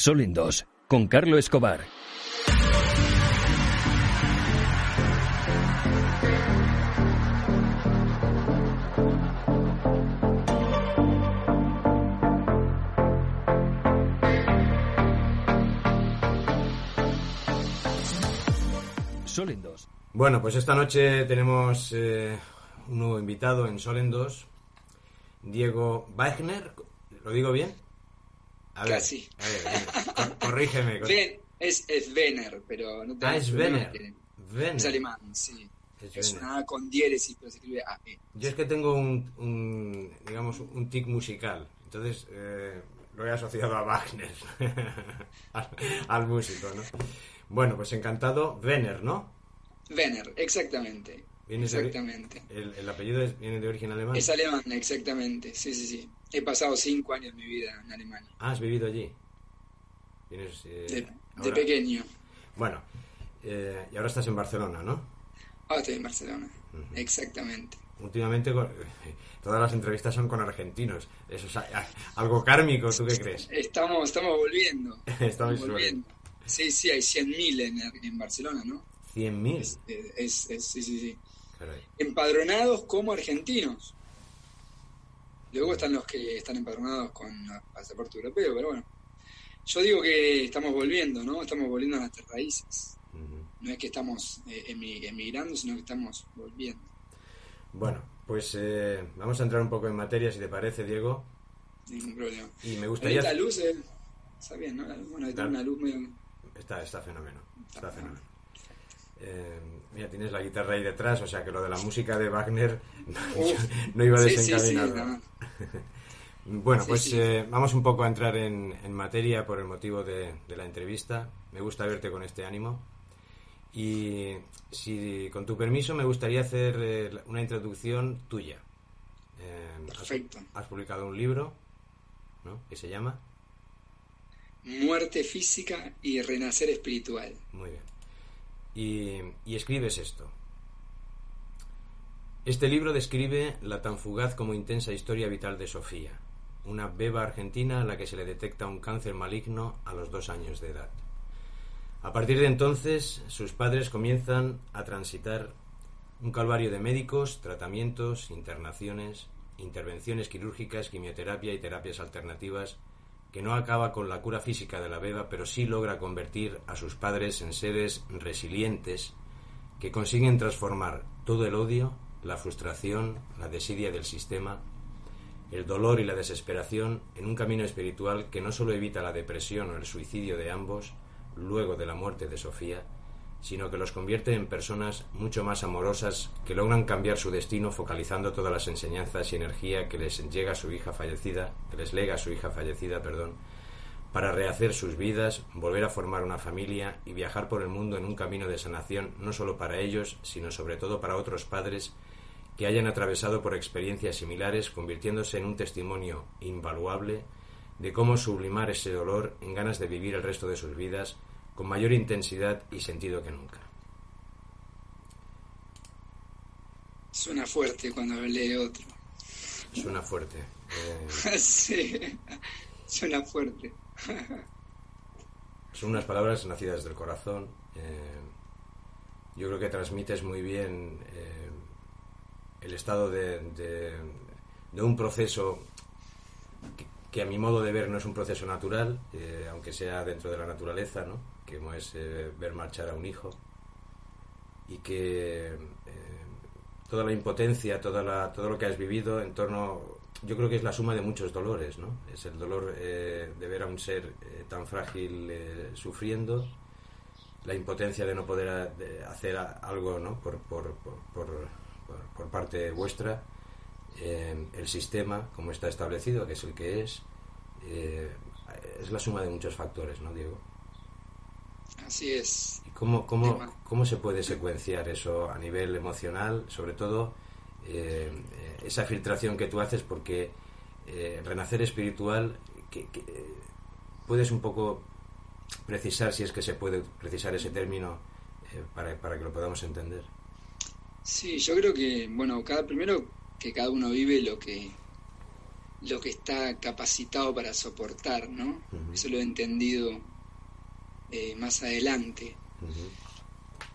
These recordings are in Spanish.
Sol en dos, con Carlo Escobar. Bueno, pues esta noche tenemos eh, un nuevo invitado en Sol en 2, Diego Wagner. ¿Lo digo bien? A ver, Casi. A ver, cor- corrígeme. cor- Ven- es, es Vener, pero no te Ah, es Vener. Vener. Es alemán, sí. Es Es Vener. una A con diéresis, pero se escribe AE. Yo es que tengo un, un, digamos, un tic musical. Entonces eh, lo he asociado a Wagner, al, al músico, ¿no? Bueno, pues encantado. Venner, ¿no? Vener, exactamente. Viene de ori- Exactamente. El, el apellido es- viene de origen alemán. Es alemán, exactamente. Sí, sí, sí. He pasado cinco años de mi vida en Alemania. Ah, has vivido allí. Vienes, eh, De, pequeño. Bueno, eh, y ahora estás en Barcelona, ¿no? Ahora estoy en Barcelona. Exactamente. Últimamente todas las entrevistas son con argentinos. Eso es algo kármico, ¿tú qué crees? Estamos, estamos volviendo. Estamos Sí, sí, hay 100.000 en, en Barcelona, ¿no? 100.000. Es, es- es- sí, sí, sí. Caray. Empadronados como argentinos. Luego están los que están empadronados con pasaporte europeo, pero bueno. Yo digo que estamos volviendo, ¿no? Estamos volviendo a nuestras raíces. No es que estamos eh, emi- emigrando, sino que estamos volviendo. Bueno, pues eh, vamos a entrar un poco en materia, si te parece, Diego. Ningún problema. Y me gustaría... La luz, eh, está bien, ¿no? La luz, Bueno, Claro. una luz medio... Está, está fenómeno. Está fenómeno. Eh, mira, tienes la guitarra ahí detrás, o sea que lo de la música de Wagner no iba Sí, sí, sí, desencaminado. no. Bueno, pues eh, vamos un poco a entrar en, en materia por el motivo de, de la entrevista. Me gusta verte con este ánimo. Y si con tu permiso me gustaría hacer eh, una introducción tuya. Eh, has- Perfecto. Has, publicado un libro, ¿no? Que se llama. Muerte física y renacer espiritual. Muy bien. Y, escribes esto. Este libro describe la tan fugaz como intensa historia vital de Sofía, una beba argentina a la que se le detecta un cáncer maligno a los dos años de edad. A partir de entonces, sus padres comienzan a transitar un calvario de médicos, tratamientos, internaciones, intervenciones quirúrgicas, quimioterapia y terapias alternativas que no acaba con la cura física de la beba, pero sí logra convertir a sus padres en seres resilientes que consiguen transformar todo el odio, la frustración, la desidia del sistema, el dolor y la desesperación en un camino espiritual que no solo evita la depresión o el suicidio de ambos luego de la muerte de Sofía, sino que los convierte en personas mucho más amorosas que logran cambiar su destino focalizando todas las enseñanzas y energía que les llega a su hija fallecida, que les lega a su hija fallecida, perdón, para rehacer sus vidas, volver a formar una familia y viajar por el mundo en un camino de sanación no solo para ellos, sino sobre todo para otros padres que hayan atravesado por experiencias similares, convirtiéndose en un testimonio invaluable de cómo sublimar ese dolor en ganas de vivir el resto de sus vidas con mayor intensidad y sentido que nunca. Suena fuerte cuando lee otro. Suena fuerte. Eh, sí, suena fuerte. son unas palabras nacidas del corazón. eh, yo creo que transmites muy bien eh, el estado de, de- de un proceso que, que a mi modo de ver no es un proceso natural, aunque sea dentro de la naturaleza, ¿no? Que es eh, ver marchar a un hijo y que eh, toda la impotencia, toda la, todo lo que has vivido en torno, yo creo que es la suma de muchos dolores, ¿no? Es el dolor eh, de ver a un ser tan frágil sufriendo, la impotencia de no poder hacer algo, ¿no? Por, por, por, por, parte vuestra, el sistema como está establecido, que es el que es, es la suma de muchos factores, ¿no, Diego? Así es. ¿Y cómo, cómo, cómo se puede secuenciar eso a nivel emocional? Sobre todo eh, esa filtración que tú haces, porque eh, renacer espiritual, que, que, eh, puedes un poco precisar, si es que se puede precisar ese término, eh, para, para que lo podamos entender. Sí, yo creo que, bueno, cada primero que cada uno vive lo que lo que está capacitado para soportar, ¿no? Eso lo he entendido eh, más adelante.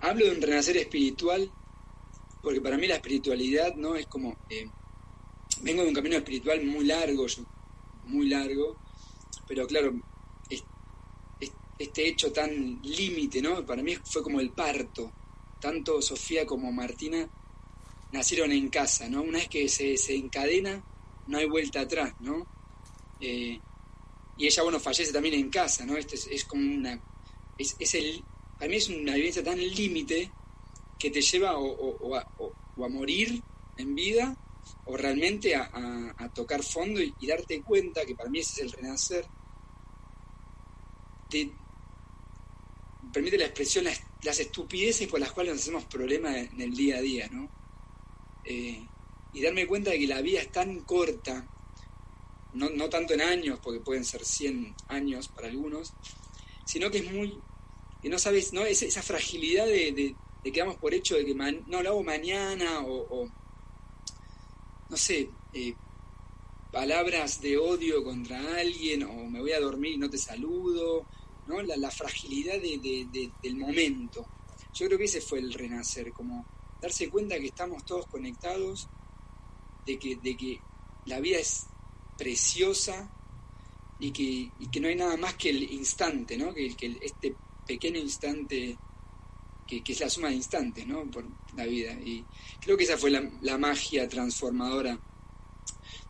Hablo de un renacer espiritual porque para mí la espiritualidad, ¿no? Es como... Eh, vengo de un camino espiritual muy largo, muy largo, pero claro, este hecho tan límite, ¿no? Para mí fue como el parto. Tanto Sofía como Martina nacieron en casa, ¿no? Una vez que se, se encadena, no hay vuelta atrás, ¿no? Eh, y ella, bueno, fallece también en casa, ¿no? Este es, como una... Es, es, el, para mí es una vivencia tan límite que te lleva o, a, morir en vida o realmente a, tocar fondo y, darte cuenta que para mí ese es el renacer. Te permite la expresión, las, estupideces por las cuales nos hacemos problemas en el día a día, ¿no? Eh, y darme cuenta de que la vida es tan corta, no, no tanto en años, porque pueden ser 100 años para algunos, sino que es muy, que no sabes, ¿no? Es, esa fragilidad de, de, que damos por hecho de que no lo hago mañana o, no sé, eh, palabras de odio contra alguien o me voy a dormir y no te saludo, ¿no? La, fragilidad de, del momento. Yo creo que ese fue el renacer, como darse cuenta que estamos todos conectados de que, de que la vida es preciosa y que, que no hay nada más que el instante, ¿no? que, que este pequeño instante que, es la suma de instantes ¿no? por la vida. Y creo que esa fue la, magia transformadora,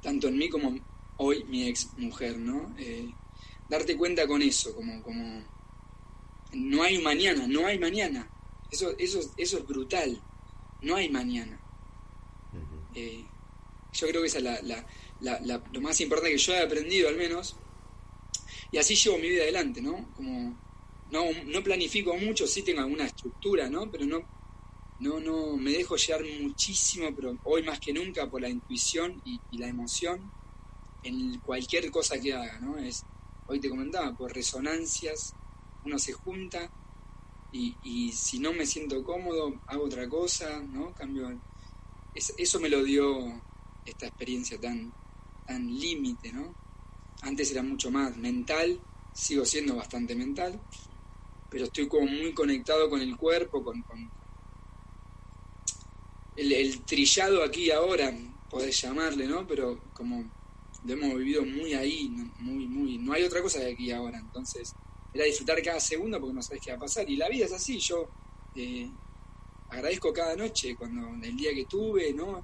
tanto en mí como hoy mi ex mujer, ¿no? Eh, darte cuenta con eso, como, como no hay mañana, no hay mañana. Eso, eso, eso es brutal. No hay mañana. Yo creo que esa es la, lo más importante que yo he aprendido al menos. Y así llevo mi vida adelante, ¿no? Como no, no planifico mucho, sí tengo alguna estructura, ¿no? Pero no, no, no, me dejo llevar muchísimo, pero hoy más que nunca por la intuición y, la emoción en cualquier cosa que haga, ¿no? Es, hoy te comentaba, por resonancias, uno se junta y, y si no me siento cómodo, hago otra cosa, ¿no? Cambio. eso me lo dio esta experiencia tan, tan límite, ¿no? Antes era mucho más mental, sigo siendo bastante mental, pero estoy como muy conectado con el cuerpo, con, el, trillado aquí ahora, podés llamarle, ¿no? Pero como lo hemos vivido muy ahí, muy, muy, no hay otra cosa de aquí ahora, entonces era disfrutar cada segundo porque no sabes qué va a pasar, y la vida es así, yo eh, agradezco cada noche, cuando el día que tuve, ¿no?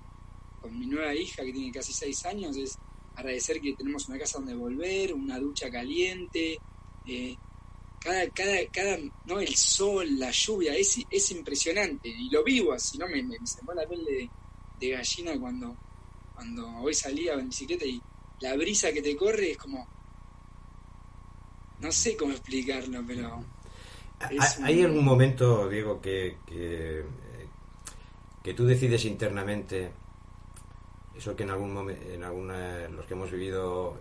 con mi nueva hija que tiene casi seis años es agradecer que tenemos una casa donde volver, una ducha caliente, eh, cada, cada, cada, no el sol, la lluvia, es, es impresionante. Y lo vivo así, ¿no? Me, me, me la piel de, gallina cuando, cuando hoy salía en bicicleta y la brisa que te corre es como, no sé cómo explicarlo, pero... ¿Hay algún momento, Diego, que, que, que tú decides internamente eso que en algún momento, en alguna, los que hemos vivido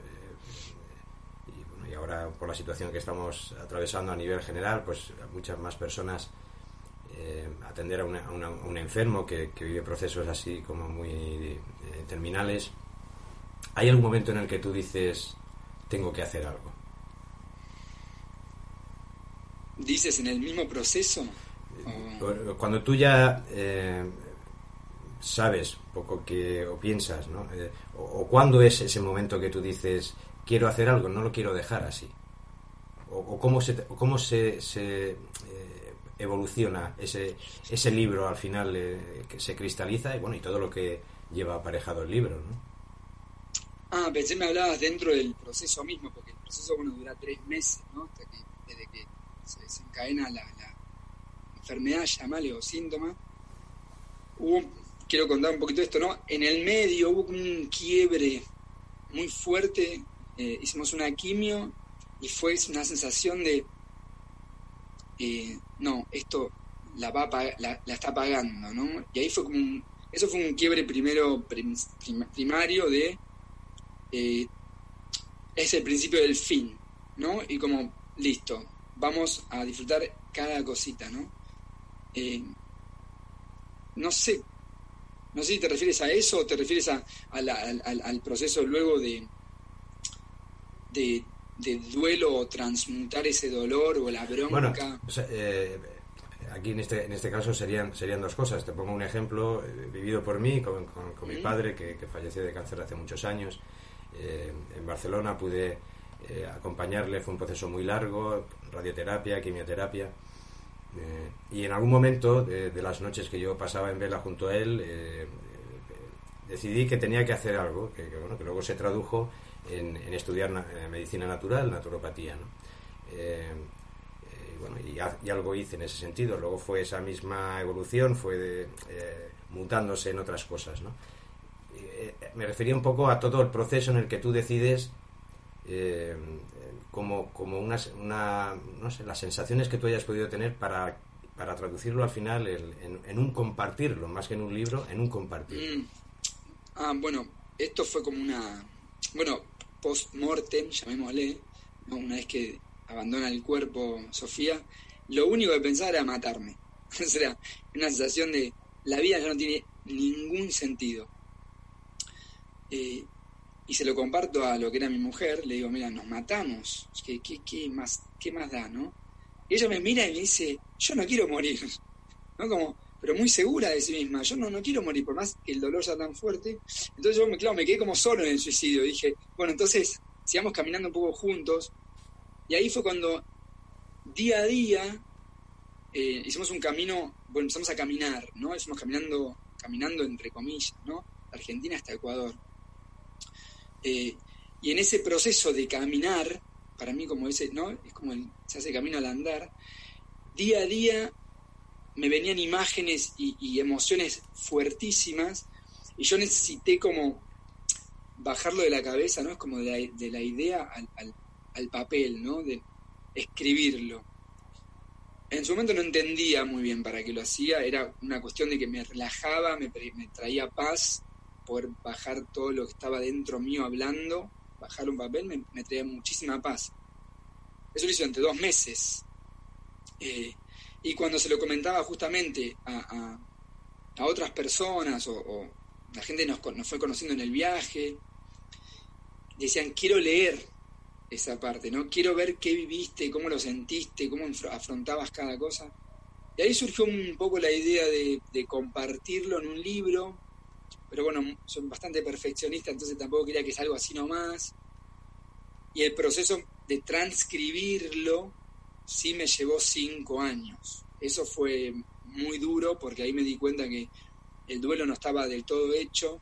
eh, y, ahora por la situación que estamos atravesando a nivel general, pues muchas más personas eh, atender a, un enfermo que, vive procesos así como muy eh, terminales. ¿Hay algún momento en el que tú dices tengo que hacer algo? ¿Dices en el mismo proceso? Cuando tú ya sabes poco que o piensas, ¿no? Eh, o, cuándo es ese momento que tú dices quiero hacer algo, no lo quiero dejar así. O, cómo se, cómo se, se eh, evoluciona ese, ese libro al final eh, que se cristaliza y bueno y todo lo que lleva aparejado el libro, ¿no? Ah, pensé me hablabas dentro del proceso mismo, porque el proceso bueno dura tres meses, ¿no? Hasta que, desde que se desencadena la, la enfermedad, llamale o síntoma, hubo quiero contar un poquito esto, ¿no? En el medio hubo un quiebre muy fuerte, eh, hicimos una quimio y fue una sensación de, eh, no, esto la, va la, está pagando, ¿no? Y ahí fue como un, eso fue un quiebre primero primario de, eh, es el principio del fin, ¿no? Y como, listo, vamos a disfrutar cada cosita, ¿no? no sé no sé si te refieres a eso o te refieres a, al, proceso luego de, de, duelo o transmutar ese dolor o la bronca. Bueno, eh, aquí en este, en este caso serían, serían dos cosas. Te pongo un ejemplo eh, vivido por mí, con, con, mi padre, que, falleció de cáncer hace muchos años. Eh, en Barcelona pude acompañarle, fue un proceso muy largo, radioterapia, quimioterapia. Y en algún momento de, las noches que yo pasaba en vela junto a él, decidí que tenía que hacer algo, que, bueno, que luego se tradujo en, estudiar medicina natural, naturopatía. ¿no? bueno, y, algo hice en ese sentido. Luego fue esa misma evolución, fue eh, mutándose en otras cosas, ¿no? Eh, me refería un poco a todo el proceso en el que tú decides eh, como, como una, no sé, las sensaciones que tú hayas podido tener para, para traducirlo al final en, un compartirlo, más que en un libro, en un compartir. Mm. Ah, bueno, esto fue como una, bueno, post-mortem, llamémosle, una vez que abandona el cuerpo Sofía, lo único que pensaba era matarme. o sea, una sensación de la vida ya no tiene ningún sentido. Eh, y se lo comparto a lo que era mi mujer, le digo, mira, nos matamos, ¿qué, más, qué más da, no? Y ella me mira y me dice, yo no quiero morir, ¿no? Como, pero muy segura de sí misma, yo no, no quiero morir, por más que el dolor sea tan fuerte. Entonces yo, claro, me quedé como solo en el suicidio, dije, bueno, entonces sigamos caminando un poco juntos, y ahí fue cuando día a día eh, hicimos un camino, bueno, empezamos a caminar, ¿no? Estamos caminando, caminando entre comillas, ¿no? Argentina hasta Ecuador. Eh, y en ese proceso de caminar, para mí como ese, ¿no? Es como se hace camino al andar, día a día me venían imágenes y, emociones fuertísimas y yo necesité como bajarlo de la cabeza, ¿no? Es como de la, de la idea al, al papel, ¿no? De escribirlo. En su momento no entendía muy bien para qué lo hacía, era una cuestión de que me relajaba, me, traía paz, poder bajar todo lo que estaba dentro mío hablando, bajar un papel me, traía muchísima paz. Eso lo hizo entre dos meses. Eh, y cuando se lo comentaba justamente a, otras personas o, la gente nos, nos, fue conociendo en el viaje, decían, quiero leer, esa parte, ¿no? Quiero ver qué viviste, cómo lo sentiste, cómo afrontabas cada cosa. Y ahí surgió un poco la idea de, compartirlo en un libro, pero bueno, soy bastante perfeccionista, entonces tampoco quería que sea algo así nomás. Y el proceso de transcribirlo sí me llevó cinco años. Eso fue muy duro porque ahí me di cuenta que el duelo no estaba del todo hecho.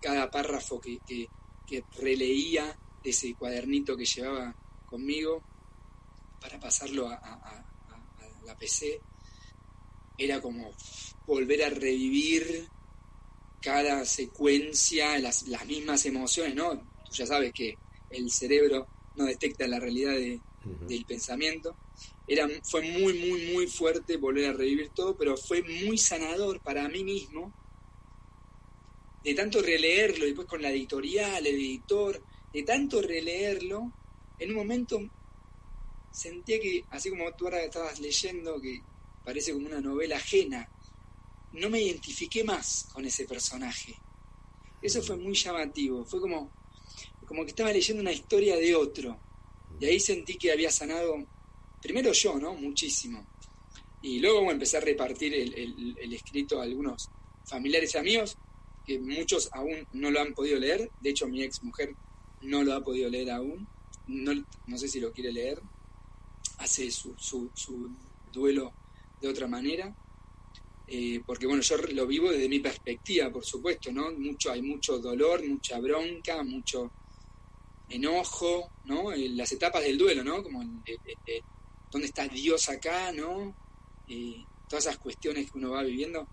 Cada párrafo que, que, que releía de ese cuadernito que llevaba conmigo para pasarlo a, la PC, era como volver a revivir cada secuencia, las, las, mismas emociones, ¿no? Tú ya sabes que el cerebro no detecta la realidad del pensamiento. Era, fue muy, muy, muy fuerte volver a revivir todo, pero fue muy sanador para mí mismo de tanto releerlo y después con la editorial, el editor, de tanto releerlo, en un momento sentía que, así como tú ahora estabas leyendo, que parece como una novela ajena, no me identifiqué más con ese personaje. Eso fue muy llamativo, fue como, como que estaba leyendo una historia de otro. Y ahí sentí que había sanado, primero yo, ¿no? Muchísimo. Y luego empecé a repartir el, el escrito a algunos familiares y amigos, que muchos aún no lo han podido leer. De hecho, mi ex mujer no lo ha podido leer aún, no, no sé si lo quiere leer, hace su, su, su duelo de otra manera, eh, porque bueno, yo lo vivo desde mi perspectiva, por supuesto, ¿no? Mucho, hay mucho dolor, mucha bronca, mucho enojo, ¿no? Eh, las etapas del duelo, ¿no? Como eh, dónde está Dios acá, ¿no? todas esas cuestiones que uno va viviendo,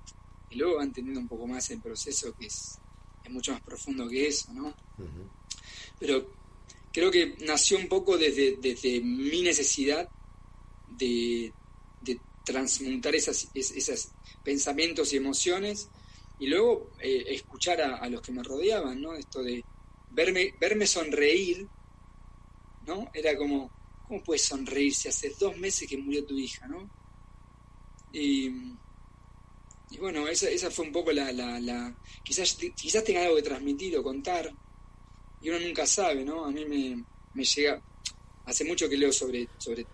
y luego va entendiendo un poco más el proceso que es, es mucho más profundo que eso, ¿no? pero creo que nació un poco desde, desde mi necesidad de, transmutar esas, esos pensamientos y emociones y luego eh, escuchar a, los que me rodeaban, ¿no? Esto de verme, verme sonreír, ¿no? Era como, ¿cómo puedes sonreír si hace dos meses que murió tu hija, ¿no? Y, bueno, esa, esa fue un poco la, la, la, quizás, quizás tenga algo que transmitir o contar, y uno nunca sabe, ¿no? A mí me, me llega, hace mucho que leo sobre, sobre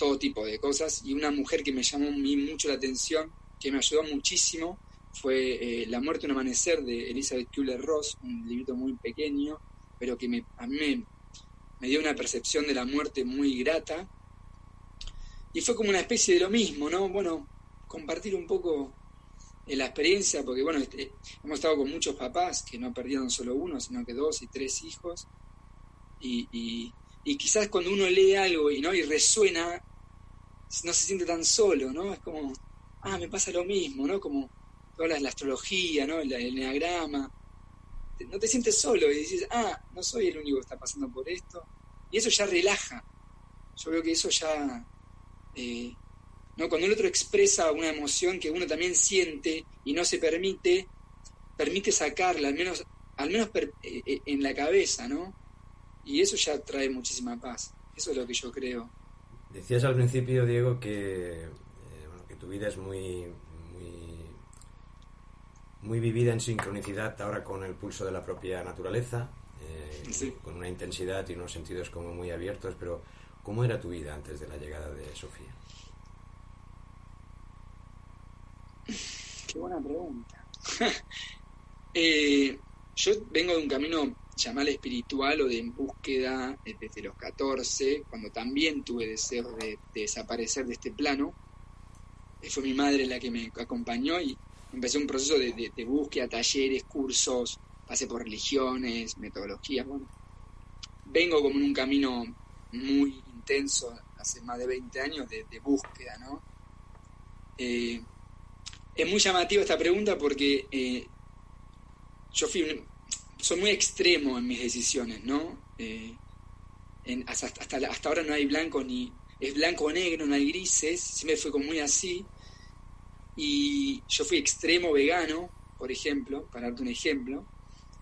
todo tipo de cosas y una mujer que me llamó mucho la atención, que me ayudó muchísimo, fue eh, La muerte un amanecer de Elizabeth Kübler-Ross, un librito muy pequeño, pero que me, a mí me, dio una percepción de la muerte muy grata. Y fue como una especie de lo mismo, ¿no? Bueno, compartir un poco eh, la experiencia, porque bueno, este, hemos estado con muchos papás que no perdieron solo uno, sino que dos y tres hijos. Y, y quizás cuando uno lee algo y no y resuena, no se siente tan solo, ¿no? Es como, ah, me pasa lo mismo, ¿no? Como toda la astrología, ¿no? El, el. No te sientes solo y dices, ah, no soy el único que está pasando por esto. Y eso ya relaja. Yo veo que eso ya. Eh, ¿no? Cuando el otro expresa una emoción que uno también siente y no se permite, permite sacarla, al menos, al menos eh, eh, en la cabeza, ¿no? Y eso ya trae muchísima paz. Eso es lo que yo creo. Decías al principio, Diego, que, eh, que tu vida es muy, muy, vivida en sincronicidad ahora con el pulso de la propia naturaleza, eh, con una intensidad y unos sentidos como muy abiertos, pero ¿cómo era tu vida antes de la llegada de Sofía? Qué buena pregunta. Eh, yo vengo de un camino llamar espiritual o de en búsqueda eh, desde los 14, cuando también tuve deseo de, desaparecer de este plano. Eh, fue mi madre la que me acompañó y empecé un proceso de, búsqueda, talleres, cursos, pasé por religiones, metodologías. Vengo como en un camino muy intenso, hace más de 20 años, de, búsqueda, ¿no? Eh, es muy llamativa esta pregunta porque yo fui soy muy extremo en mis decisiones, ¿no? Eh, hasta, hasta, ahora no hay blanco ni... Es blanco o negro, no hay grises, siempre fue como muy así. Y yo fui extremo vegano, por ejemplo, para darte un ejemplo.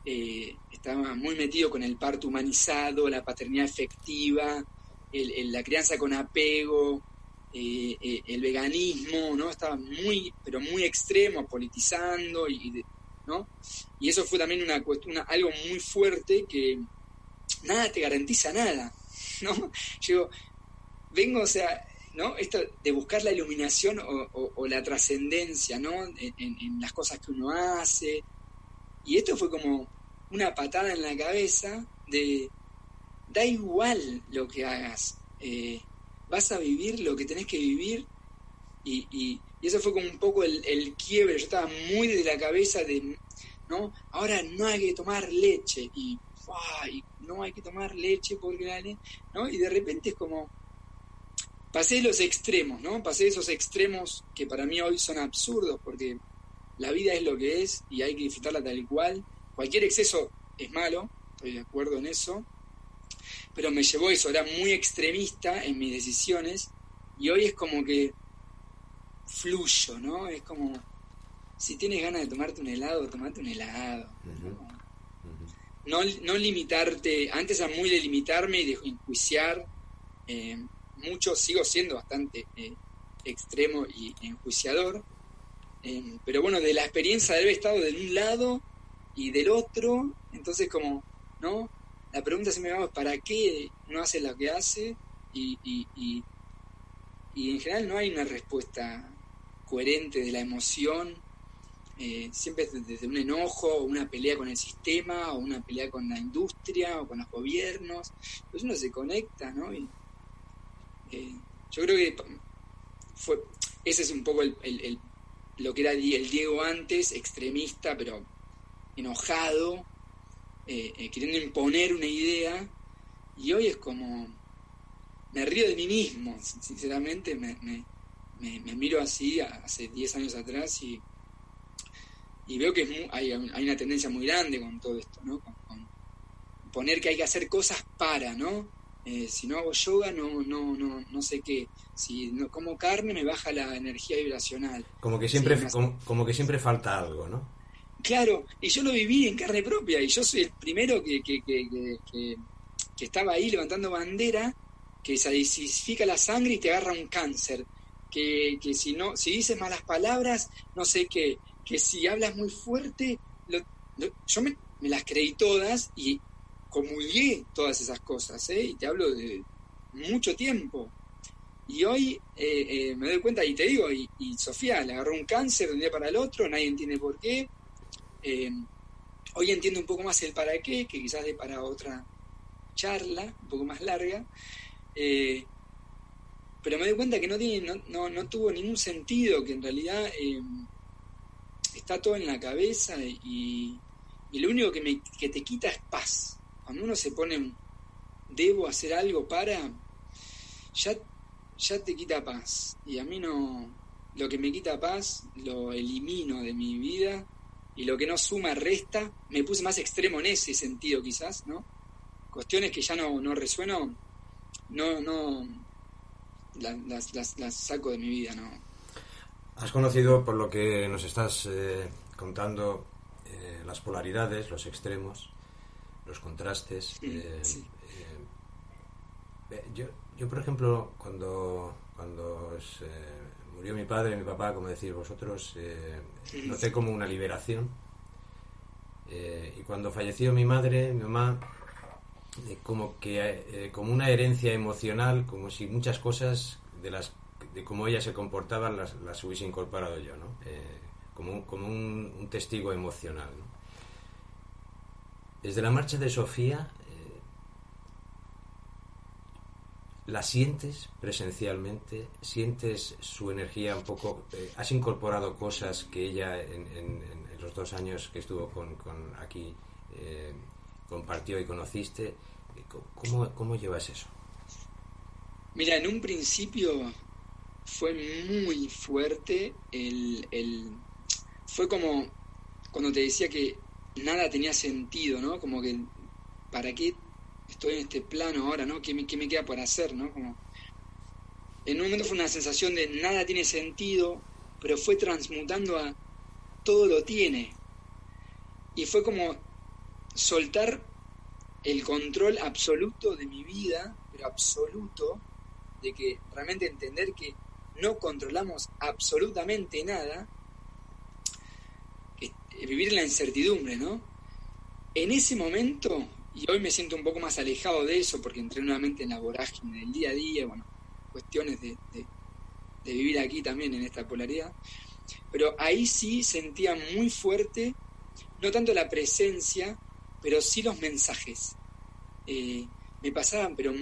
Eh, estaba muy metido con el parto humanizado, la paternidad efectiva, la crianza con apego, eh, el veganismo, ¿no? Estaba muy, pero muy extremo, politizando y, y eso fue también una cuestión, algo muy fuerte que nada te garantiza nada, ¿no? Yo vengo, o sea, ¿no? Esto de buscar la iluminación o, la trascendencia, ¿no? En, las cosas que uno hace. Y esto fue como una patada en la cabeza de, da igual lo que hagas, eh, vas a vivir lo que tenés que vivir y, y eso fue como un poco el, quiebre. Yo estaba muy de la cabeza de, ¿no? Ahora no hay que tomar leche. Y, no hay que tomar leche porque ¿no? Y de repente es como, pasé los extremos, ¿no? Pasé esos extremos que para mí hoy son absurdos porque la vida es lo que es y hay que disfrutarla tal y cual. Cualquier exceso es malo, estoy de acuerdo en eso. Pero me llevó eso, era muy extremista en mis decisiones y hoy es como que fluyo, ¿no? Es como, si tienes ganas de tomarte un helado, tomate un helado. no, no limitarte, antes era muy de limitarme y de enjuiciar, eh, mucho sigo siendo bastante eh, extremo y enjuiciador, eh, pero bueno, de la experiencia de haber estado de un lado y del otro, entonces como, ¿no? La pregunta se me va, ¿para qué no hace lo que hace? Y, y, y, y en general no hay una respuesta coherente de la emoción, eh, siempre desde un enojo, o una pelea con el sistema, o una pelea con la industria, o con los gobiernos. Pues uno se conecta, ¿no? Y, eh, yo creo que fue, ese es un poco el, lo que era el Diego antes, extremista, pero enojado, eh, queriendo imponer una idea, y hoy es como, me río de mí mismo, sinceramente, me me, miro así hace 10 años atrás y, y veo que hay, una tendencia muy grande con todo esto, ¿no? Con, poner que hay que hacer cosas para, ¿no? Eh, si no hago yoga, no, no, no, no sé qué. Si no como carne, me baja la energía vibracional. Como que siempre, como, que siempre falta algo, ¿no? Claro, y yo lo viví en carne propia, y yo soy el primero que, que, que, que estaba ahí levantando bandera, que se desifica la sangre y te agarra un cáncer que, si no, si dices malas palabras, no sé qué, que si hablas muy fuerte, yo me, las creí todas y, comulgué todas esas cosas, ¿eh? y te hablo de mucho tiempo. Y hoy eh, eh, me doy cuenta, y te digo, y, Sofía le agarró un cáncer de un día para el otro, nadie entiende por qué. Eh, hoy entiendo un poco más el para qué, que quizás de para otra charla, un poco más larga. Pero me doy cuenta que no, tiene, no, no, tuvo ningún sentido, que en realidad está todo en la cabeza y, y lo único que, me, que te quita es paz. Cuando uno se pone, debo hacer algo para, ya, ya te quita paz. Y a mí no, lo que me quita paz lo elimino de mi vida y lo que no suma resta. Me puse más extremo en ese sentido quizás, ¿no? Cuestiones que ya no, no resueno, no, no, las, las, las, saco de mi vida, ¿no? Has conocido, por lo que nos estás eh, contando, eh, las polaridades, los extremos, los contrastes. Eh, eh, yo, yo, por ejemplo, cuando, cuando murió mi padre mi papá, como decís vosotros, noté como una liberación. y cuando falleció mi madre, mi mamá, como que como una herencia emocional, como si muchas cosas de las de cómo ella se comportaba las, las hubiese incorporado yo, ¿no? como, como un, testigo emocional. Desde la marcha de Sofía, eh, ¿la sientes presencialmente? ¿Sientes su energía un poco? Eh, ¿Has incorporado cosas que ella en, los dos años que estuvo con, aquí eh, compartió y conociste? ¿Cómo, ¿Cómo llevas eso? Mira, en un principio fue muy fuerte el, fue como cuando te decía que nada tenía sentido, ¿no? Como que, ¿para qué estoy en este plano ahora, ¿no? ¿Qué me, qué me queda por hacer, ¿no? Como, en un momento fue una sensación de nada tiene sentido, pero fue transmutando a todo lo tiene. Y fue como soltar el control absoluto de mi vida, pero absoluto, de que realmente entender que no controlamos absolutamente nada vivir la incertidumbre, ¿no? En ese momento, y hoy me siento un poco más alejado de eso porque entré nuevamente en la vorágine del día a día, bueno, cuestiones de, vivir aquí también en esta polaridad, pero ahí sí sentía muy fuerte, no tanto la presencia, pero sí los mensajes. Eh, me pasaban, pero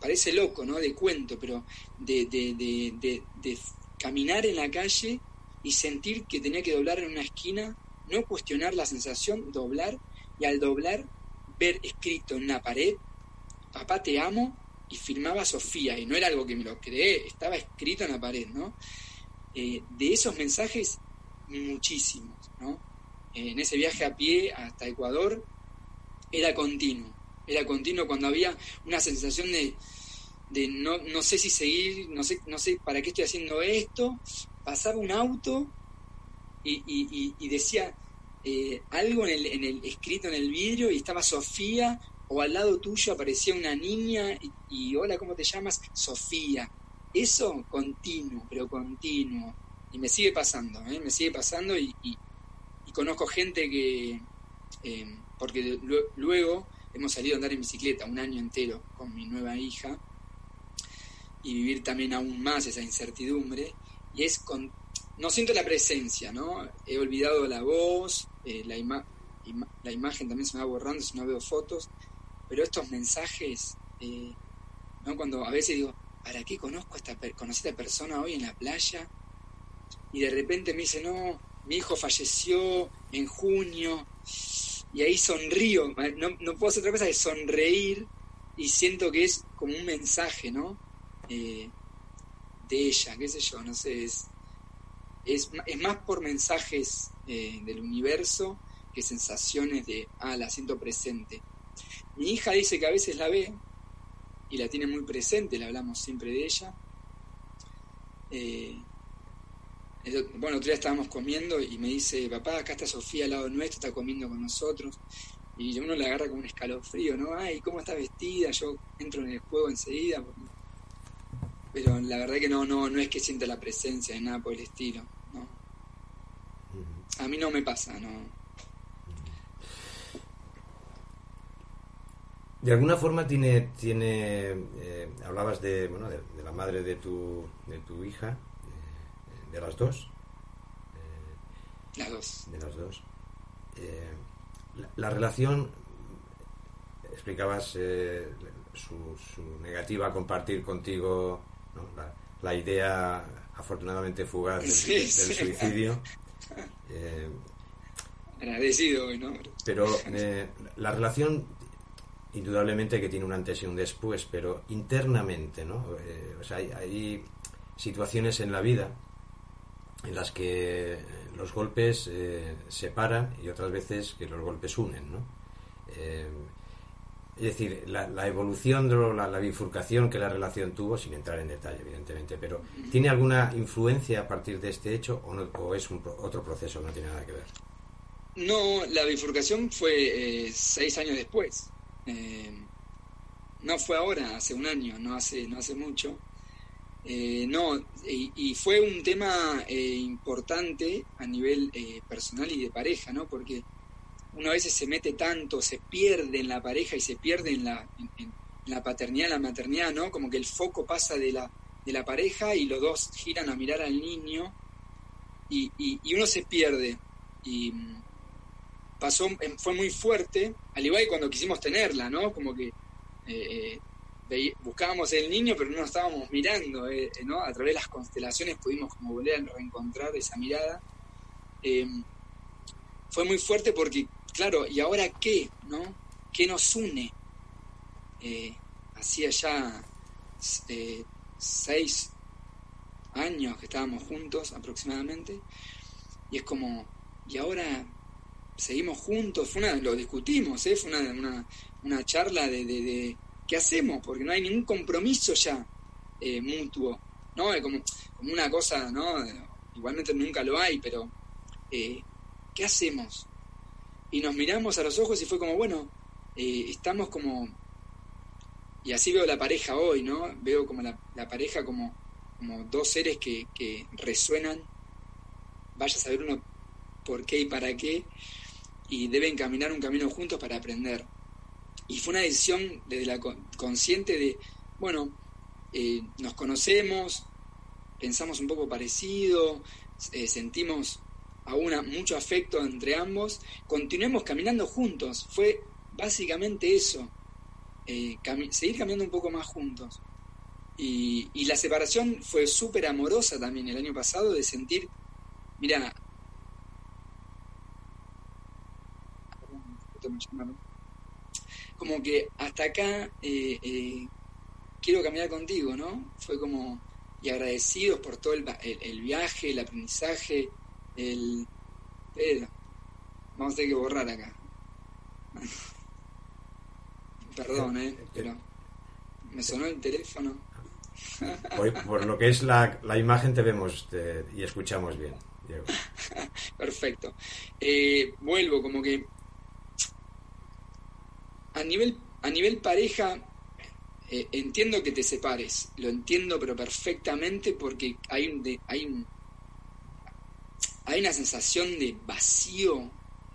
parece loco, ¿no? De cuento, pero de, de caminar en la calle y sentir que tenía que doblar en una esquina, no cuestionar la sensación, doblar y al doblar ver escrito en una pared, papá te amo y firmaba Sofía y no era algo que me lo creé, estaba escrito en la pared, ¿no? Eh, de esos mensajes, muchísimos, ¿no? En ese viaje a pie hasta Ecuador era continuo, era continuo cuando había una sensación de, de no, no sé si seguir, no sé, no sé para qué estoy haciendo esto, pasaba un auto y, decía eh, algo en el, en el, escrito en el vidrio y estaba Sofía o al lado tuyo aparecía una niña y, hola, ¿cómo te llamas? Sofía. Eso continuo, pero continuo. Y me sigue pasando, ¿eh? me sigue pasando y, conozco gente que, eh, porque luego hemos salido a andar en bicicleta un año entero con mi nueva hija y vivir también aún más esa incertidumbre y es con... No siento la presencia, ¿no? He olvidado la voz, eh, la, la imagen también se me va borrando si no veo fotos, pero estos mensajes, eh, ¿no? Cuando a veces digo, ¿para qué conozco a esta, conocí esta persona hoy en la playa? Y de repente me dice, no, mi hijo falleció en junio, y ahí sonrío, no, puedo hacer otra cosa que sonreír y siento que es como un mensaje, ¿no? Eh, de ella, qué sé yo, no sé, es, es, más por mensajes eh, del universo que sensaciones de, ah, la siento presente. Mi hija dice que a veces la ve y la tiene muy presente, le hablamos siempre de ella. Eh, bueno, otro día estábamos comiendo y me dice, papá, acá está Sofía al lado nuestro, está comiendo con nosotros. Y uno le agarra como un escalofrío, ¿no? Ay, ¿cómo está vestida? Yo entro en el juego enseguida pero la verdad que no, no, no es que sienta la presencia de nada por el estilo, ¿no? A mí no me pasa, no. De alguna forma tiene, tiene eh, hablabas de, bueno, de, la madre de tu, de tu hija, de las dos. las dos. De las dos. La, relación, explicabas su, su, negativa a compartir contigo la, idea afortunadamente fugaz del, suicidio. Agradecido, ¿no? Pero la relación indudablemente que tiene un antes y un después, pero internamente, ¿no? Eh, o sea, hay, situaciones en la vida en las que los golpes eh, separan y otras veces que los golpes unen, ¿no? Eh, es decir, la, evolución, de la, bifurcación que la relación tuvo, sin entrar en detalle, evidentemente, pero ¿tiene alguna influencia a partir de este hecho o, no, es un, otro proceso que no tiene nada que ver? No, la bifurcación fue seis años después. Eh, no fue ahora, hace un año, no hace, no hace mucho. Eh, no, y, fue un tema eh, importante a nivel personal y de pareja, ¿no? Porque uno a veces se mete tanto, se pierde en la pareja y se pierde en la, la paternidad, la maternidad, ¿no? Como que el foco pasa de la, de la pareja y los dos giran a mirar al niño y, y uno se pierde. Y, pasó, em, fue muy fuerte, al igual que cuando quisimos tenerla, ¿no? Como que eh, eh, buscábamos el niño, pero no nos estábamos mirando, eh, ¿no? A través de las constelaciones pudimos como volver a reencontrar esa mirada. Em, fue muy fuerte porque, claro, ¿y ahora qué, no? ¿Qué nos une? hacía ya seis años que estábamos juntos aproximadamente, y es como, ¿y ahora seguimos juntos, fue una, lo discutimos, ¿eh? fue una, una, charla de, de, qué hacemos, porque no hay ningún compromiso ya eh, mutuo, ¿no? Como, como una cosa, ¿no? Igualmente nunca lo hay, pero eh, ¿qué hacemos? Y nos miramos a los ojos y fue como, bueno, eh, estamos como, y así veo la pareja hoy, ¿no? Veo como la, la pareja como, como dos seres que, que resuenan, vaya a saber uno por qué y para qué, y deben caminar un camino juntos para aprender. Y fue una decisión desde la consciente de, bueno, eh, nos conocemos, pensamos un poco parecido, eh, sentimos aún mucho afecto entre ambos, continuemos caminando juntos. Fue básicamente eso, eh, seguir caminando un poco más juntos. Y, y la separación fue súper amorosa también el año pasado de sentir, mira, como que hasta acá eh, eh, quiero caminar contigo, ¿no? Fue como, y agradecidos por todo el, viaje, el aprendizaje, el... Pero, vamos a tener que borrar acá. Perdón, ¿eh? Pero me sonó el teléfono. por, lo que es la, la imagen te vemos y escuchamos bien. Perfecto. Eh, vuelvo, como que a nivel, a nivel pareja, eh, entiendo que te separes, lo entiendo pero perfectamente porque hay, un, de, hay, hay una sensación de vacío,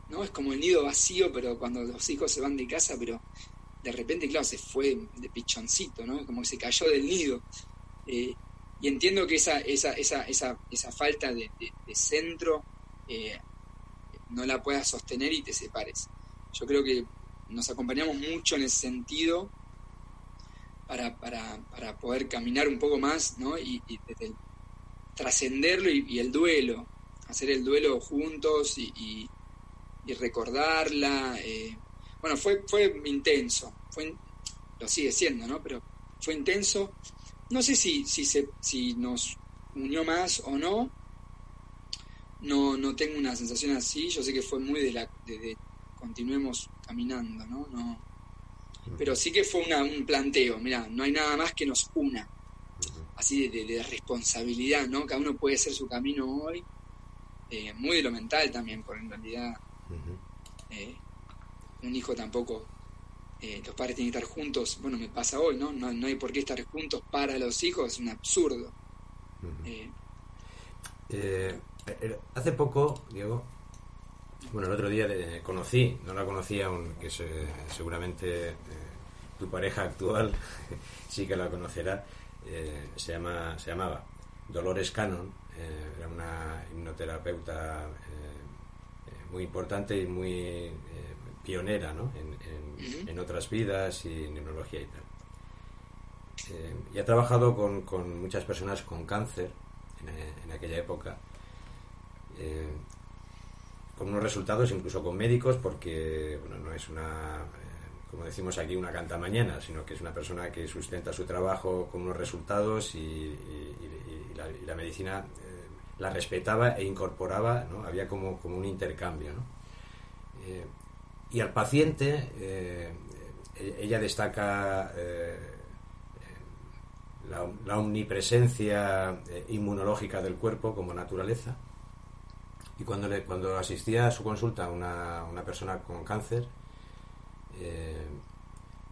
¿no? Es como el nido vacío, pero cuando los hijos se van de casa, pero de repente, claro, se fue de pichoncito, ¿no? Como que se cayó del nido. Eh, y entiendo que esa, esa, esa, esa, esa falta de, centro eh, no la puedas sostener y te separes. Yo creo que nos acompañamos mucho en ese sentido para, para, para poder caminar un poco más, ¿no? Y, trascenderlo y, el duelo, hacer el duelo juntos y, recordarla. Eh, bueno, fue, fue intenso, fue, lo sigue siendo, ¿no? Pero fue intenso. No sé si, si, se, si nos unió más o no. No, no tengo una sensación así. Yo sé que fue muy de la, de continuemos caminando, ¿no? no pero sí que fue una, un planteo, mira, no hay nada más que nos una, así de, responsabilidad, ¿no? Cada uno puede hacer su camino hoy, eh, muy de lo mental también, porque en realidad eh, un hijo tampoco, eh, los padres tienen que estar juntos, bueno, me pasa hoy, ¿no? ¿no? No hay por qué estar juntos para los hijos, es un absurdo. hace poco, Diego, bueno, el otro día conocí, no la conocía, aún, que seguramente eh, tu pareja actual sí que la conocerá, se, llama, se llamaba Dolores Cannon, era una hipnoterapeuta muy importante y muy pionera ¿no? en, en, otras vidas y neurología y tal. y ha trabajado con, con, muchas personas con cáncer en, aquella época con unos resultados, incluso con médicos, porque bueno, no es una, eh, como decimos aquí, una canta mañana, sino que es una persona que sustenta su trabajo con unos resultados y, la, medicina eh, la respetaba e incorporaba, ¿no? había como, como un intercambio. ¿no? Eh, y al paciente, ella destaca la, la, omnipresencia inmunológica del cuerpo como naturaleza y cuando, le, cuando asistía a su consulta una, una persona con cáncer, eh,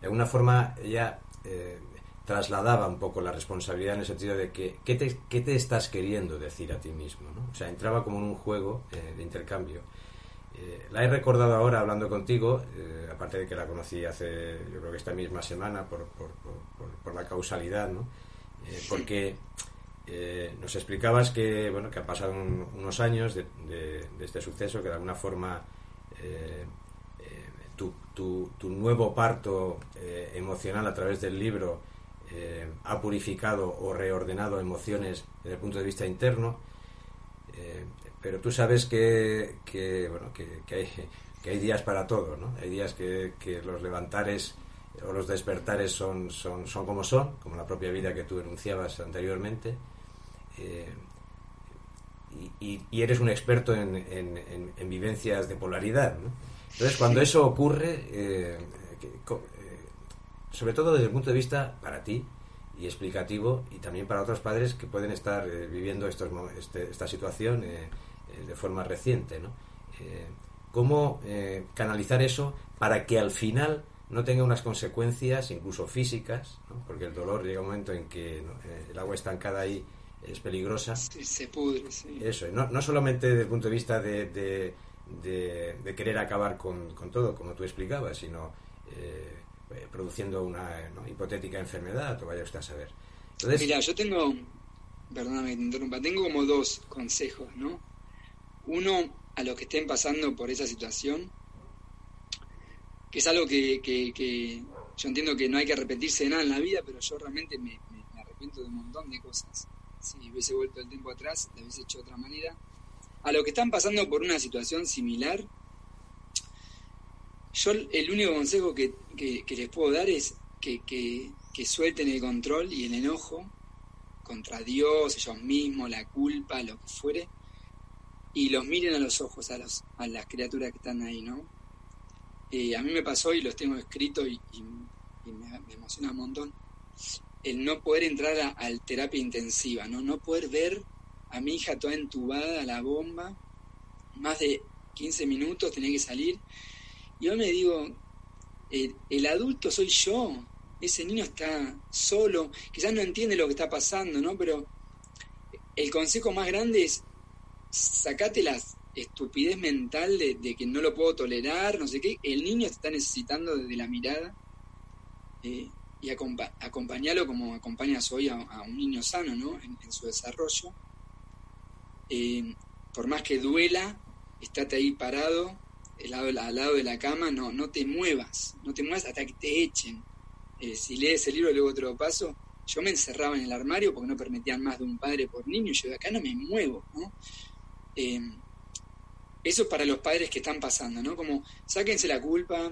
de alguna forma ella eh, trasladaba un poco la responsabilidad en el sentido de que ¿qué te, qué te estás queriendo decir a ti mismo? ¿no? O sea, entraba como en un juego eh, de intercambio. la he recordado ahora hablando contigo, aparte de que la conocí hace, yo creo que esta misma semana por, por, por, por la causalidad, ¿no? porque eh, nos explicabas que bueno que han pasado unos años de, este suceso que de alguna forma eh, eh, tu, tu, nuevo parto emocional a través del libro ha purificado o reordenado emociones desde el punto de vista interno pero tú sabes que, que bueno que, que, hay, que hay días para todo ¿no? hay días que, que los levantares o los despertares son, son, son como son, como la propia vida que tú enunciabas anteriormente, eh, y, eres un experto en, vivencias de polaridad. Entonces, cuando eso ocurre, eh, eh, sobre todo desde el punto de vista para ti y explicativo, y también para otros padres que pueden estar viviendo estos, este, esta situación de forma reciente, ¿no? ¿Cómo canalizar eso para que al final no tenga unas consecuencias, incluso físicas, porque el dolor llega un momento en que el agua estancada ahí es peligrosa. se pudre, sí. Eso, no, no solamente desde el punto de vista de, de, querer acabar con, con, todo, como tú explicabas, sino eh, produciendo una hipotética enfermedad, o vaya usted a saber. Entonces, Mira, yo tengo, perdóname que te interrumpa, tengo como dos consejos, ¿no? Uno, a los que estén pasando por esa situación, que es algo que, que, yo entiendo que no hay que repetirse de nada en la vida, pero yo realmente me, me arrepiento de un montón de cosas si hubiese vuelto el tiempo atrás, lo hubiese hecho de otra manera. A los que están pasando por una situación similar, yo el único consejo que, les puedo dar es que, que, suelten el control y el enojo contra Dios, ellos mismos, la culpa, lo que fuere, y los miren a los ojos a, los, a las criaturas que están ahí, ¿no? Eh, a mí me pasó y los tengo escritos y, me, emociona un montón el no poder entrar a, a, terapia intensiva, ¿no? No poder ver a mi hija toda entubada a la bomba, más de 15 minutos tenía que salir. Y yo me digo, el, adulto soy yo, ese niño está solo, quizás no entiende lo que está pasando, ¿no? Pero el consejo más grande es sacate la estupidez mental de, de, que no lo puedo tolerar, no sé qué. El niño está necesitando desde la mirada. Eh, y acompañarlo como acompañas hoy a, un niño sano, ¿no? En, su desarrollo. Eh, por más que duela, estate ahí parado, al lado, al lado de la cama, no, no te muevas, no te muevas hasta que te echen. Eh, si lees el libro, luego otro paso, yo me encerraba en el armario porque no permitían más de un padre por niño, y yo de acá no me muevo, ¿no? Eh, eso es para los padres que están pasando, ¿no? Como sáquense la culpa,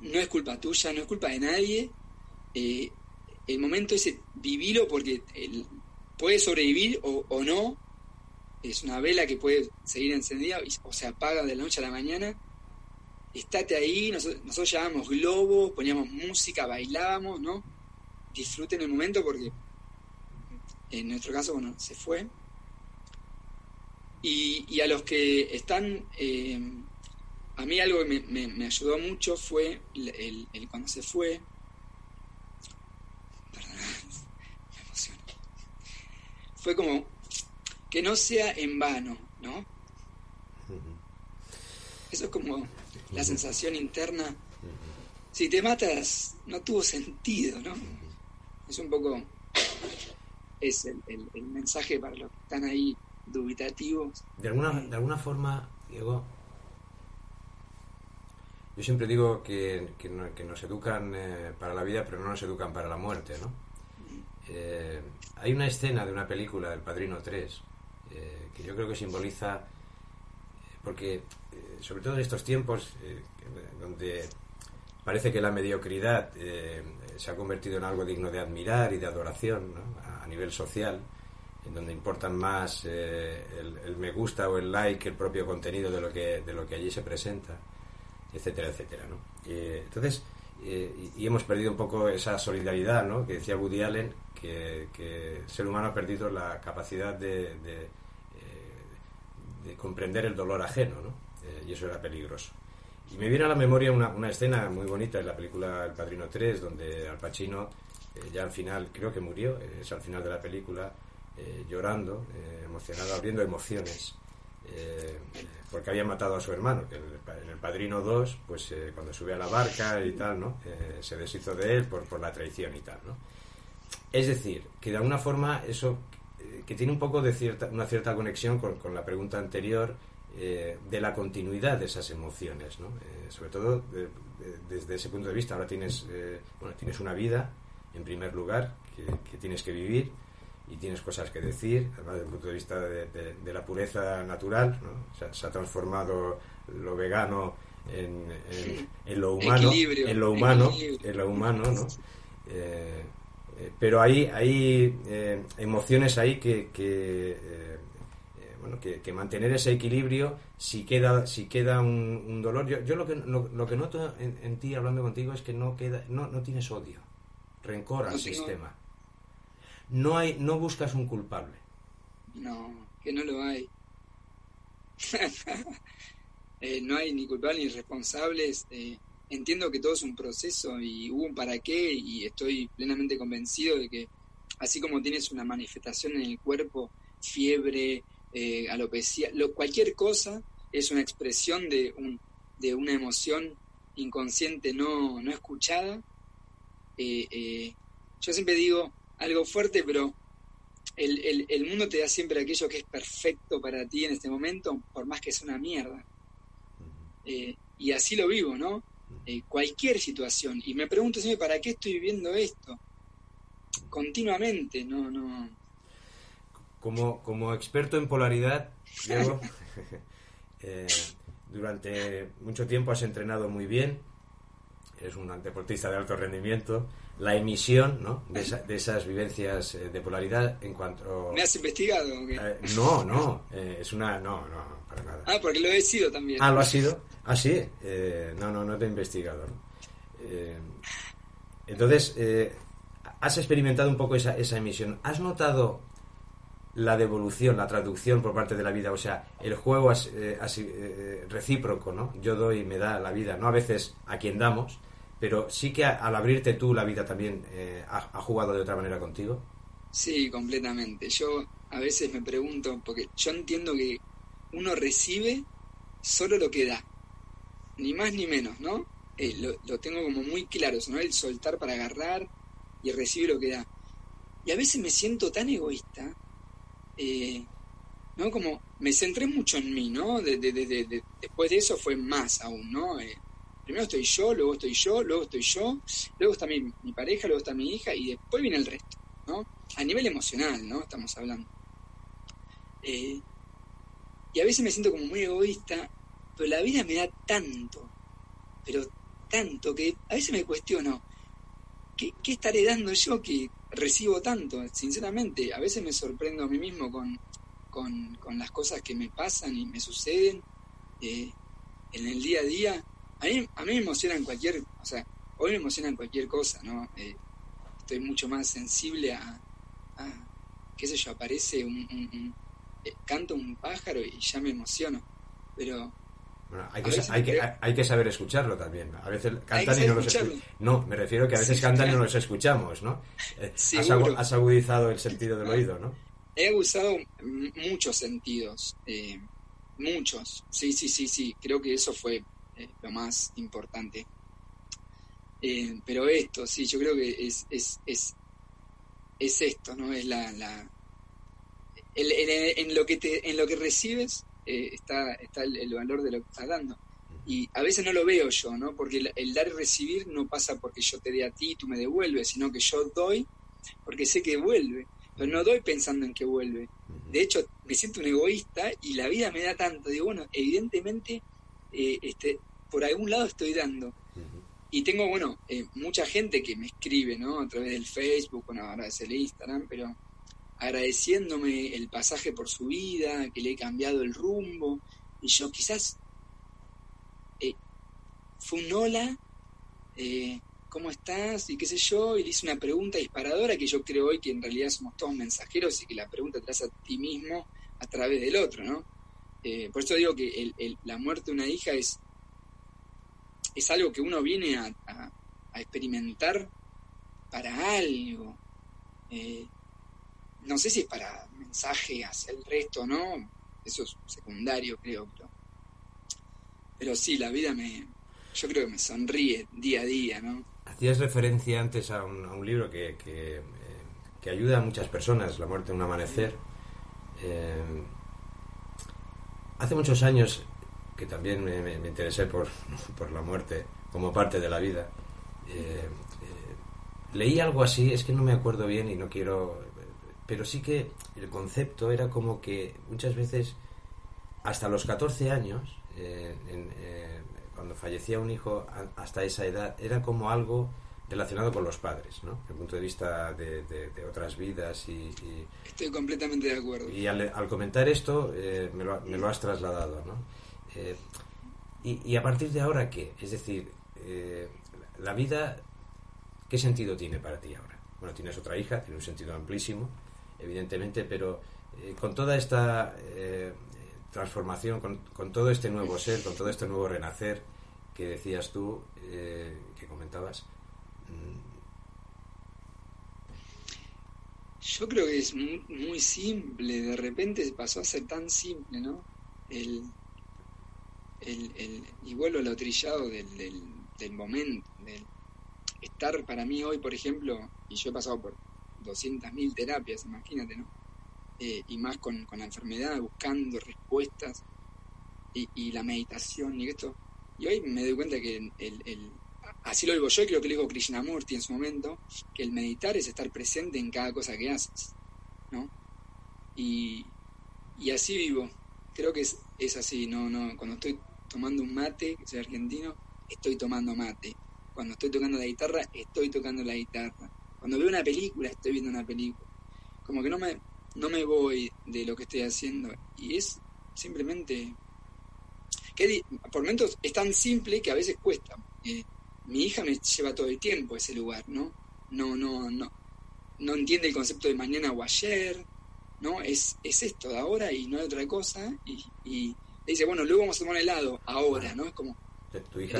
no es culpa tuya, no es culpa de nadie, eh, el momento ese, vivilo porque puede sobrevivir o, no. Es una vela que puede seguir encendida o se apaga de la noche a la mañana. Estate ahí, nosotros, nosotros llevábamos globos, poníamos música, bailábamos, ¿no? Disfruten el momento porque en nuestro caso, bueno, se fue. Y, a los que están, eh, a mí algo que me, ayudó mucho fue el, cuando se fue, fue como que no sea en vano, ¿no? Eso es como la sensación interna. si te matas, no tuvo sentido, ¿no? Es un poco, es el, el, mensaje para los que están ahí dubitativos. De alguna, de alguna forma, Diego, yo siempre digo que, que, nos educan eh, para la vida, pero no nos educan para la muerte, ¿no? Eh, hay una escena de una película, El Padrino 3, eh, que yo creo que simboliza, porque sobre todo en estos tiempos donde parece que la mediocridad eh, se ha convertido en algo digno de admirar y de adoración a, nivel social, en donde importan más eh, el, me gusta o el like el propio contenido de lo que, de lo que allí se presenta, etcétera, etcétera. ¿no? entonces, eh, y, hemos perdido un poco esa solidaridad ¿no? que decía Woody Allen, que, el ser humano ha perdido la capacidad de, de, de comprender el dolor ajeno, ¿no? y eso era peligroso. Y me viene a la memoria una, escena muy bonita en la película El Padrino 3, donde Al Pacino, eh, ya al final, creo que murió, eh, es al final de la película, eh, llorando, emocionado, abriendo emociones, porque había matado a su hermano, que en el, Padrino 2, pues cuando sube a la barca y tal, ¿no? se deshizo de él por, por la traición y tal, ¿no? Es decir, que de alguna forma eso, que tiene un poco de cierta, una cierta conexión con, con la pregunta anterior, eh, de la continuidad de esas emociones, ¿no? Eh, sobre todo desde ese punto de vista. Ahora tienes, eh, bueno, tienes una vida, en primer lugar, que, tienes que vivir y tienes cosas que decir, además desde el punto de vista de, la pureza natural, ¿no? se, ha transformado lo vegano en, en, lo humano, en lo humano, en lo humano, ¿no? pero hay, hay emociones ahí que, que bueno, que, mantener ese equilibrio, si queda, si queda un, dolor. Yo, yo lo, que, lo, que noto en, ti hablando contigo es que no, queda, no, no tienes odio, rencor al sistema. No, hay, no buscas un culpable. No, que no lo hay. Eh, no hay ni culpables ni responsables. Eh, entiendo que todo es un proceso y hubo un para qué y estoy plenamente convencido de que así como tienes una manifestación en el cuerpo, fiebre, eh, alopecia, lo, cualquier cosa es una expresión de, un, de una emoción inconsciente no, no escuchada. Eh, eh, yo siempre digo algo fuerte, pero el, el, mundo te da siempre aquello que es perfecto para ti en este momento, por más que sea una mierda. y así lo vivo, ¿no? cualquier situación. Y me pregunto siempre, ¿para qué estoy viviendo esto? Continuamente, no, no, como, como experto en polaridad, Diego, eh, durante mucho tiempo has entrenado muy bien, eres un deportista de alto rendimiento, la emisión ¿no? de, de esas vivencias eh, de polaridad en cuanto... ¿Me has investigado? Eh, no, no, es una... No, no, para nada. Ah, porque lo he sido también. Ah, lo has sido. Ah, sí. no, no, no te he investigado. entonces, has experimentado un poco esa, esa emisión. ¿Has notado la devolución, la traducción por parte de la vida. O sea, el juego eh, eh, recíproco, ¿no? Yo doy y me da la vida, no a veces a quien damos, pero sí que al abrirte tú la vida también eh, ha, jugado de otra manera contigo. Sí, completamente. Yo a veces me pregunto, porque yo entiendo que uno recibe solo lo que da, ni más ni menos, ¿no? lo, lo, tengo como muy claro, ¿no? El soltar para agarrar y recibir lo que da. Y a veces me siento tan egoísta eh, ¿no? Como me centré mucho en mí, ¿no? De, después de eso fue más aún, ¿no? Eh, primero estoy yo, luego estoy yo, luego estoy yo, luego está mi, pareja, luego está mi hija y después viene el resto, ¿no? A nivel emocional, ¿no? Estamos hablando. Eh, y a veces me siento como muy egoísta, pero la vida me da tanto, pero tanto que a veces me cuestiono, ¿qué, qué estaré dando yo que recibo tanto, sinceramente. A veces me sorprendo a mí mismo con, con, las cosas que me pasan y me suceden eh, en el día a día. A mí, a mí me emocionan cualquier, o sea, hoy me emocionan cualquier cosa, ¿no? Eh, estoy mucho más sensible a, qué sé yo, aparece un, un, eh, canto un pájaro y ya me emociono. Pero bueno, hay que, hay, que, hay que saber escucharlo también. A veces cantan y no los escuchamos. No, me refiero que a veces cantan y no los escuchamos, ¿no? Eh, has, agudizado el sentido del oído, ¿no? He abusado muchos sentidos, muchos. Sí, sí, sí, sí. Creo que eso fue eh, lo más importante. Eh, pero esto, sí, yo creo que es, es, es, es esto, ¿no? Es la... la en, lo que te, en lo que recibes eh, está, está el, valor de lo que estás dando. Y a veces no lo veo yo, ¿no? Porque el, dar y recibir no pasa porque yo te dé a ti y tú me devuelves, sino que yo doy porque sé que vuelve. Pero no doy pensando en que vuelve. De hecho, me siento un egoísta y la vida me da tanto. Digo, bueno, evidentemente, eh, este, por algún lado estoy dando. Y tengo, bueno, eh, mucha gente que me escribe, ¿no? A través del Facebook, bueno, ahora es el Instagram, pero agradeciéndome el pasaje por su vida, que le he cambiado el rumbo. Y yo quizás eh, fue un hola, eh, ¿cómo estás? Y qué sé yo, y le hice una pregunta disparadora que yo creo hoy que en realidad somos todos mensajeros y que la pregunta te hace a ti mismo a través del otro, ¿no? por eso digo que la muerte de una hija es es algo que uno viene a, experimentar para algo. Eh, no sé si es para mensaje hacia el resto, ¿no? Eso es secundario, creo. Pero, sí, la vida me. Yo creo que me sonríe día a día, ¿no? Hacías referencia antes a un, libro que, eh, que, ayuda a muchas personas, La muerte en un amanecer. Eh, hace muchos años que también me, interesé por, por, la muerte como parte de la vida. Eh, eh, leí algo así, es que no me acuerdo bien y no quiero, pero sí que el concepto era como que muchas veces, hasta los 14 años, eh, cuando fallecía un hijo, hasta esa edad, era como algo relacionado con los padres, ¿no? Desde el punto de vista de, otras vidas y, Estoy completamente de acuerdo. Y al, comentar esto me lo, me, lo, has trasladado, ¿no? Eh, y, a partir de ahora, ¿qué? Es decir, eh, la vida, ¿qué sentido tiene para ti ahora? Bueno, tienes otra hija, tiene un sentido amplísimo, evidentemente, pero eh, con toda esta transformación, con, todo este nuevo ser, con todo este nuevo renacer que decías tú, que comentabas, mm, yo creo que es muy, simple, de repente pasó a ser tan simple, ¿no? El, el, y vuelvo lo trillado del, del, momento, del estar para mí hoy, por ejemplo, y yo he pasado por 200.000 terapias, imagínate, ¿no? Eh, y más con, con, la enfermedad, buscando respuestas y, y, la meditación y esto. Y hoy me doy cuenta que el, el, así lo digo yo y creo que lo dijo Krishnamurti en su momento, que el meditar es estar presente en cada cosa que haces, ¿no? Y, y así vivo. Creo que es, es así, no, no, cuando estoy tomando un mate, que soy argentino, estoy tomando mate. Cuando estoy tocando la guitarra, estoy tocando la guitarra. Cuando veo una película, estoy viendo una película. Como que no me, no me voy de lo que estoy haciendo. Y es simplemente... Que por momentos es tan simple que a veces cuesta. mi hija me lleva todo el tiempo a ese lugar, ¿no? No, no, no. No entiende el concepto de mañana o ayer, ¿no? Es, es esto de ahora y no hay otra cosa. y dice, bueno, luego vamos a tomar helado, ahora, ¿no? Es como... Tu hija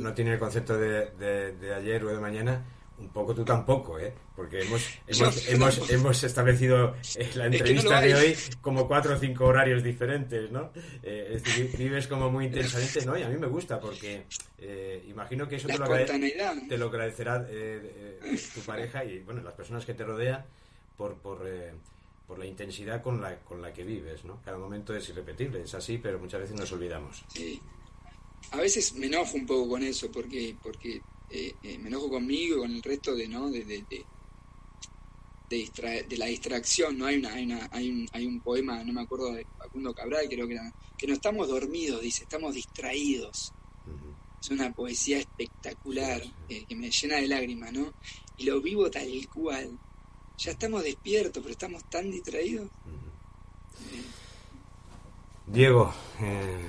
no, tiene el concepto de, de, ayer o de mañana, un poco tú tampoco, ¿eh? Porque hemos, hemos, hemos, establecido la entrevista de hoy como cuatro o cinco horarios diferentes, ¿no? Eh, es decir, vives como muy intensamente, ¿no? Y a mí me gusta porque eh, imagino que eso te lo, te lo, agradecerá eh, tu pareja y, bueno, las personas que te rodean por... por por la intensidad con la, con la que vives, ¿no? Cada momento es irrepetible, es así, pero muchas veces nos olvidamos. Sí. A veces me enojo un poco con eso, porque, porque eh, eh, me enojo conmigo y con el resto de, ¿no? De, de, de, de, la distracción, ¿no? Hay, una, hay, una, hay, un, hay un poema, no me acuerdo, de Facundo Cabral, creo que era, que no estamos dormidos, dice, estamos distraídos. Es una poesía espectacular, eh, que me llena de lágrimas, ¿no? Y lo vivo tal cual ya estamos despiertos, pero estamos tan distraídos. Diego, eh,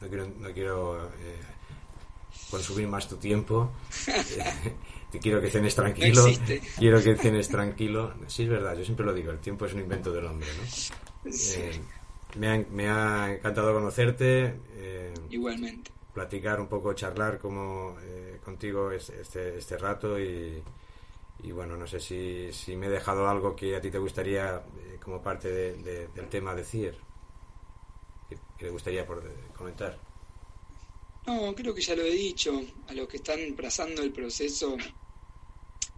no quiero, no quiero eh, consumir más tu tiempo. te quiero que cenes tranquilo. quiero que cenes tranquilo. Sí, es verdad, yo siempre lo digo, el tiempo es un invento del hombre. ¿no? Eh, me, ha, me, ha, encantado conocerte. Igualmente. Platicar un poco, charlar como contigo este, este rato y y bueno, no sé si, si me he dejado algo que a ti te gustaría eh, como parte del tema decir, que, que te gustaría por, comentar. No, creo que ya lo he dicho. A los que están trazando el proceso,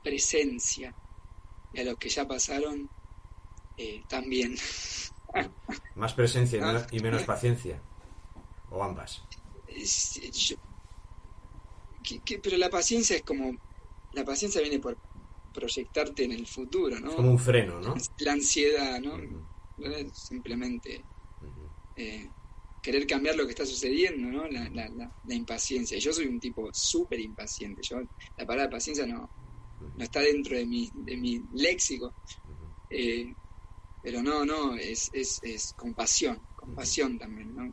presencia. Y a los que ya pasaron, eh, también. Más presencia y menos, y menos paciencia. O ambas. Es- yo- que- que- pero la paciencia es como. La paciencia viene por proyectarte en el futuro, ¿no? Como un freno, ¿no? La ansiedad, ¿no? No es simplemente eh, querer cambiar lo que está sucediendo, ¿no? La, la, la, la impaciencia. Y yo soy un tipo súper impaciente. Yo, la palabra paciencia no, no está dentro de mi, de mi léxico. Eh, pero no, no, es, es, es compasión, compasión también, ¿no?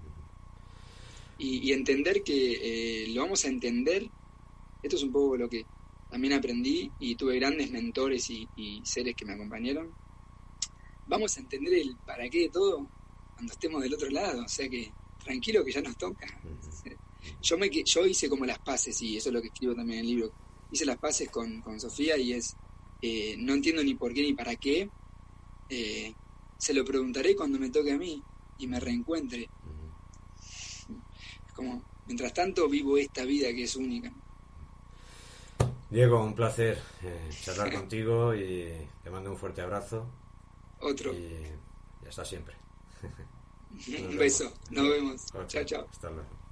Y, y entender que eh, lo vamos a entender, esto es un poco lo que también aprendí y tuve grandes mentores y, y seres que me acompañaron. Vamos a entender el para qué de todo cuando estemos del otro lado, o sea que tranquilo que ya nos toca. Yo, me, yo hice como las paces, y eso es lo que escribo también en el libro, hice las paces con, con Sofía y es, eh, no entiendo ni por qué ni para qué, eh, se lo preguntaré cuando me toque a mí y me reencuentre. Es como, mientras tanto vivo esta vida que es única. Diego, un placer eh, charlar contigo y te mando un fuerte abrazo Otro, y, hasta siempre. un beso, nos vemos. Chao, chao. Hasta luego.